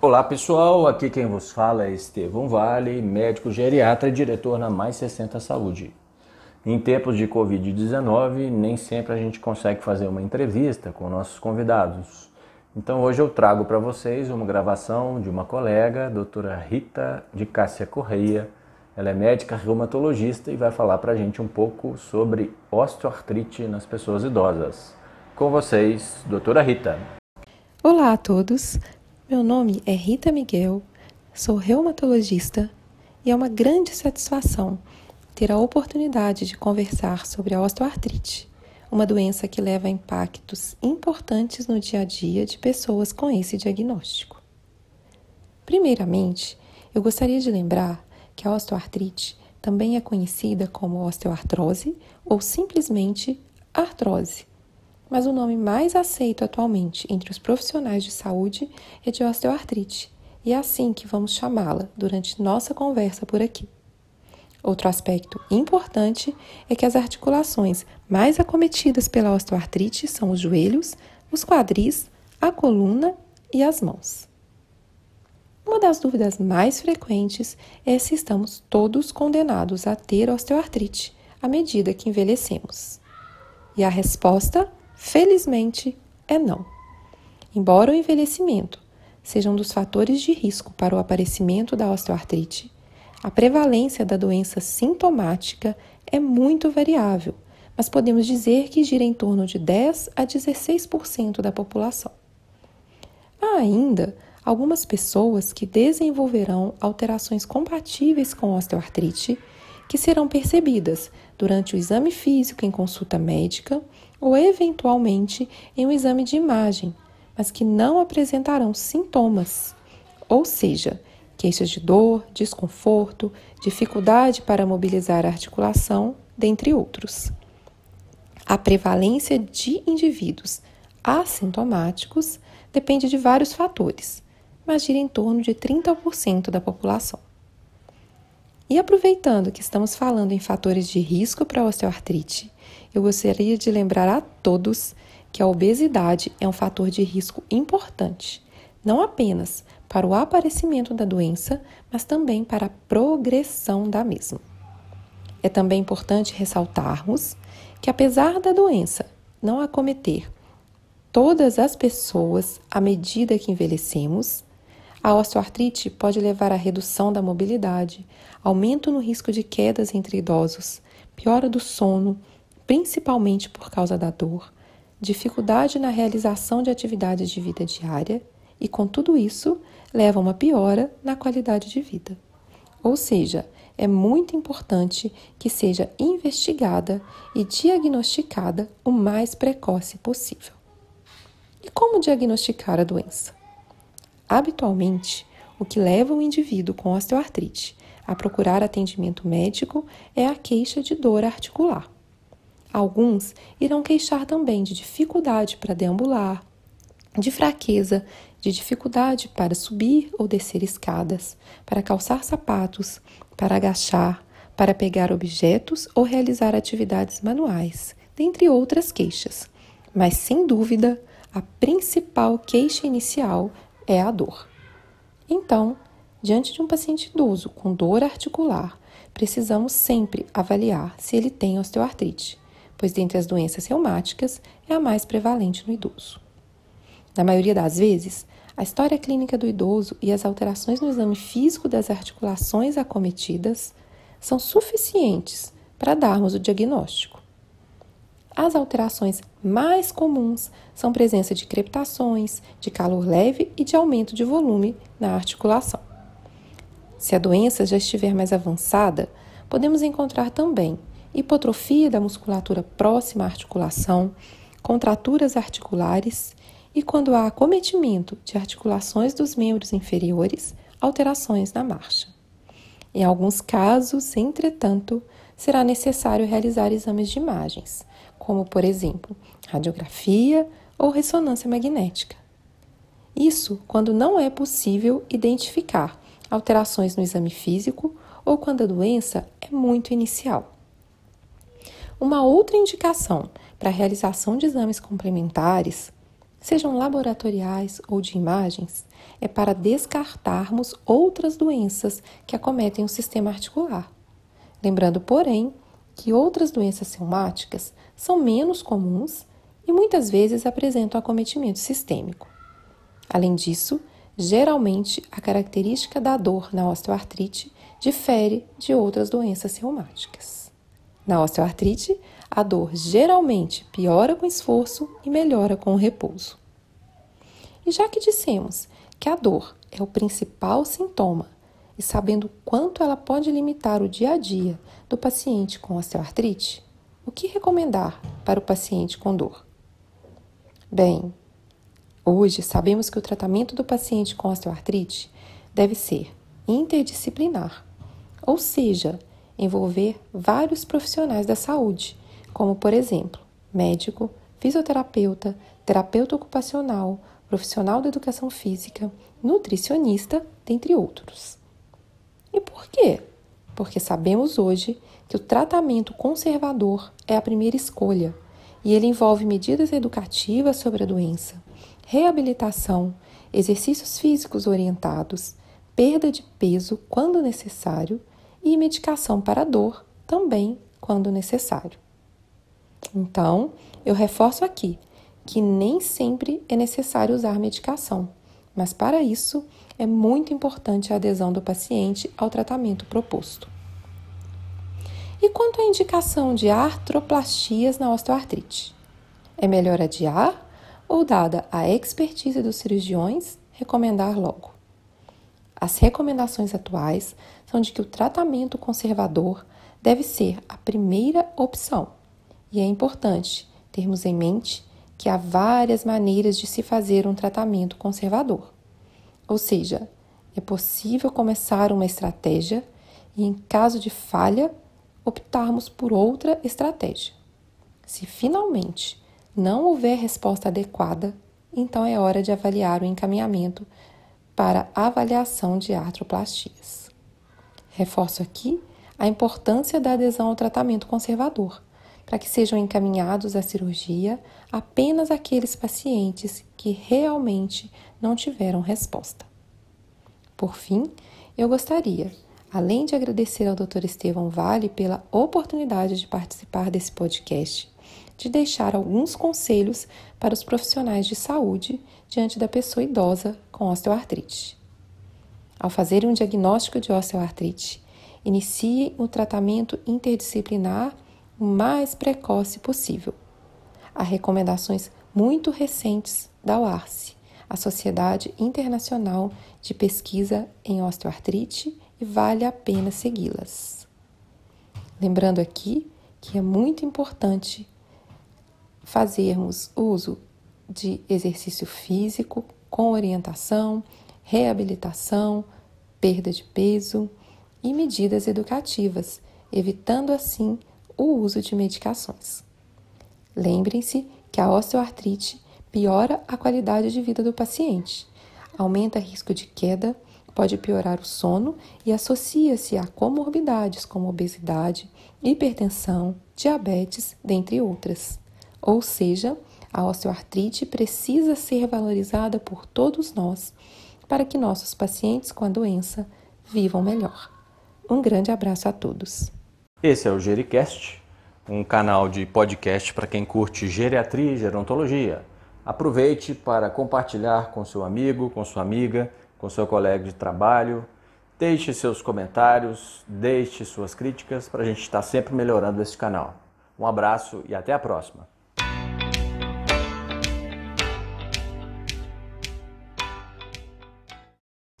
Olá pessoal, aqui quem vos fala é Estevão Vale, médico geriatra e diretor na Mais 60 Saúde. Em tempos de Covid-19, nem sempre a gente consegue fazer uma entrevista com nossos convidados. Então hoje eu trago para vocês uma gravação de uma colega, doutora Rita de Cássia Correia. Ela é médica reumatologista e vai falar para a gente um pouco sobre osteoartrite nas pessoas idosas. Com vocês, doutora Rita. Olá a todos, meu nome é Rita Miguel, sou reumatologista e é uma grande satisfação ter a oportunidade de conversar sobre a osteoartrite, uma doença que leva a impactos importantes no dia a dia de pessoas com esse diagnóstico. Primeiramente, eu gostaria de lembrar que a osteoartrite também é conhecida como osteoartrose ou simplesmente artrose mas o nome mais aceito atualmente entre os profissionais de saúde é de osteoartrite, e é assim que vamos chamá-la durante nossa conversa por aqui. Outro aspecto importante é que as articulações mais acometidas pela osteoartrite são os joelhos, os quadris, a coluna e as mãos. Uma das dúvidas mais frequentes é se estamos todos condenados a ter osteoartrite à medida que envelhecemos. E a resposta Felizmente, é não. Embora o envelhecimento seja um dos fatores de risco para o aparecimento da osteoartrite, a prevalência da doença sintomática é muito variável, mas podemos dizer que gira em torno de 10 a 16% da população. Há ainda algumas pessoas que desenvolverão alterações compatíveis com osteoartrite que serão percebidas durante o exame físico em consulta médica ou eventualmente em um exame de imagem, mas que não apresentarão sintomas, ou seja, queixas de dor, desconforto, dificuldade para mobilizar a articulação, dentre outros. A prevalência de indivíduos assintomáticos depende de vários fatores, mas gira em torno de 30% da população. E aproveitando que estamos falando em fatores de risco para osteoartrite, eu gostaria de lembrar a todos que a obesidade é um fator de risco importante, não apenas para o aparecimento da doença, mas também para a progressão da mesma. É também importante ressaltarmos que, apesar da doença não acometer todas as pessoas à medida que envelhecemos, a osteoartrite pode levar à redução da mobilidade, aumento no risco de quedas entre idosos, piora do sono, principalmente por causa da dor, dificuldade na realização de atividades de vida diária e, com tudo isso, leva a uma piora na qualidade de vida. Ou seja, é muito importante que seja investigada e diagnosticada o mais precoce possível. E como diagnosticar a doença? Habitualmente, o que leva o indivíduo com osteoartrite a procurar atendimento médico é a queixa de dor articular. Alguns irão queixar também de dificuldade para deambular, de fraqueza, de dificuldade para subir ou descer escadas, para calçar sapatos, para agachar, para pegar objetos ou realizar atividades manuais, dentre outras queixas. Mas sem dúvida, a principal queixa inicial é a dor. Então, diante de um paciente idoso com dor articular, precisamos sempre avaliar se ele tem osteoartrite, pois dentre as doenças reumáticas é a mais prevalente no idoso. Na maioria das vezes, a história clínica do idoso e as alterações no exame físico das articulações acometidas são suficientes para darmos o diagnóstico. As alterações mais comuns são presença de crepitações, de calor leve e de aumento de volume na articulação. Se a doença já estiver mais avançada, podemos encontrar também hipotrofia da musculatura próxima à articulação, contraturas articulares e, quando há acometimento de articulações dos membros inferiores, alterações na marcha. Em alguns casos, entretanto, será necessário realizar exames de imagens, como, por exemplo, radiografia ou ressonância magnética. Isso quando não é possível identificar alterações no exame físico ou quando a doença é muito inicial. Uma outra indicação para a realização de exames complementares sejam laboratoriais ou de imagens, é para descartarmos outras doenças que acometem o sistema articular. Lembrando, porém, que outras doenças reumáticas são menos comuns e muitas vezes apresentam acometimento sistêmico. Além disso, geralmente a característica da dor na osteoartrite difere de outras doenças reumáticas. Na osteoartrite, a dor geralmente piora com esforço e melhora com repouso. E já que dissemos que a dor é o principal sintoma, e sabendo quanto ela pode limitar o dia a dia do paciente com osteoartrite, o que recomendar para o paciente com dor? Bem, hoje sabemos que o tratamento do paciente com osteoartrite deve ser interdisciplinar, ou seja, envolver vários profissionais da saúde, como por exemplo, médico, fisioterapeuta, terapeuta ocupacional, profissional da educação física, nutricionista, dentre outros. Quê? Porque sabemos hoje que o tratamento conservador é a primeira escolha e ele envolve medidas educativas sobre a doença, reabilitação, exercícios físicos orientados, perda de peso quando necessário e medicação para dor também quando necessário. Então, eu reforço aqui que nem sempre é necessário usar medicação, mas para isso é muito importante a adesão do paciente ao tratamento proposto. E quanto à indicação de artroplastias na osteoartrite? É melhor adiar ou, dada a expertise dos cirurgiões, recomendar logo? As recomendações atuais são de que o tratamento conservador deve ser a primeira opção, e é importante termos em mente que há várias maneiras de se fazer um tratamento conservador. Ou seja, é possível começar uma estratégia e, em caso de falha, optarmos por outra estratégia. Se finalmente não houver resposta adequada, então é hora de avaliar o encaminhamento para avaliação de artroplastias. Reforço aqui a importância da adesão ao tratamento conservador para que sejam encaminhados à cirurgia apenas aqueles pacientes que realmente não tiveram resposta. Por fim, eu gostaria, além de agradecer ao Dr. Estevão Vale pela oportunidade de participar desse podcast, de deixar alguns conselhos para os profissionais de saúde diante da pessoa idosa com osteoartrite. Ao fazer um diagnóstico de osteoartrite, inicie o tratamento interdisciplinar o mais precoce possível. Há recomendações muito recentes da OARCE, a Sociedade Internacional de Pesquisa em Osteoartrite, e vale a pena segui-las. Lembrando aqui que é muito importante fazermos uso de exercício físico com orientação, reabilitação, perda de peso e medidas educativas, evitando assim o uso de medicações. Lembrem-se que a osteoartrite piora a qualidade de vida do paciente, aumenta risco de queda, pode piorar o sono e associa-se a comorbidades como obesidade, hipertensão, diabetes, dentre outras. Ou seja, a osteoartrite precisa ser valorizada por todos nós para que nossos pacientes com a doença vivam melhor. Um grande abraço a todos. Esse é o Gericast, um canal de podcast para quem curte geriatria e gerontologia. Aproveite para compartilhar com seu amigo, com sua amiga, com seu colega de trabalho. Deixe seus comentários, deixe suas críticas para a gente estar sempre melhorando esse canal. Um abraço e até a próxima.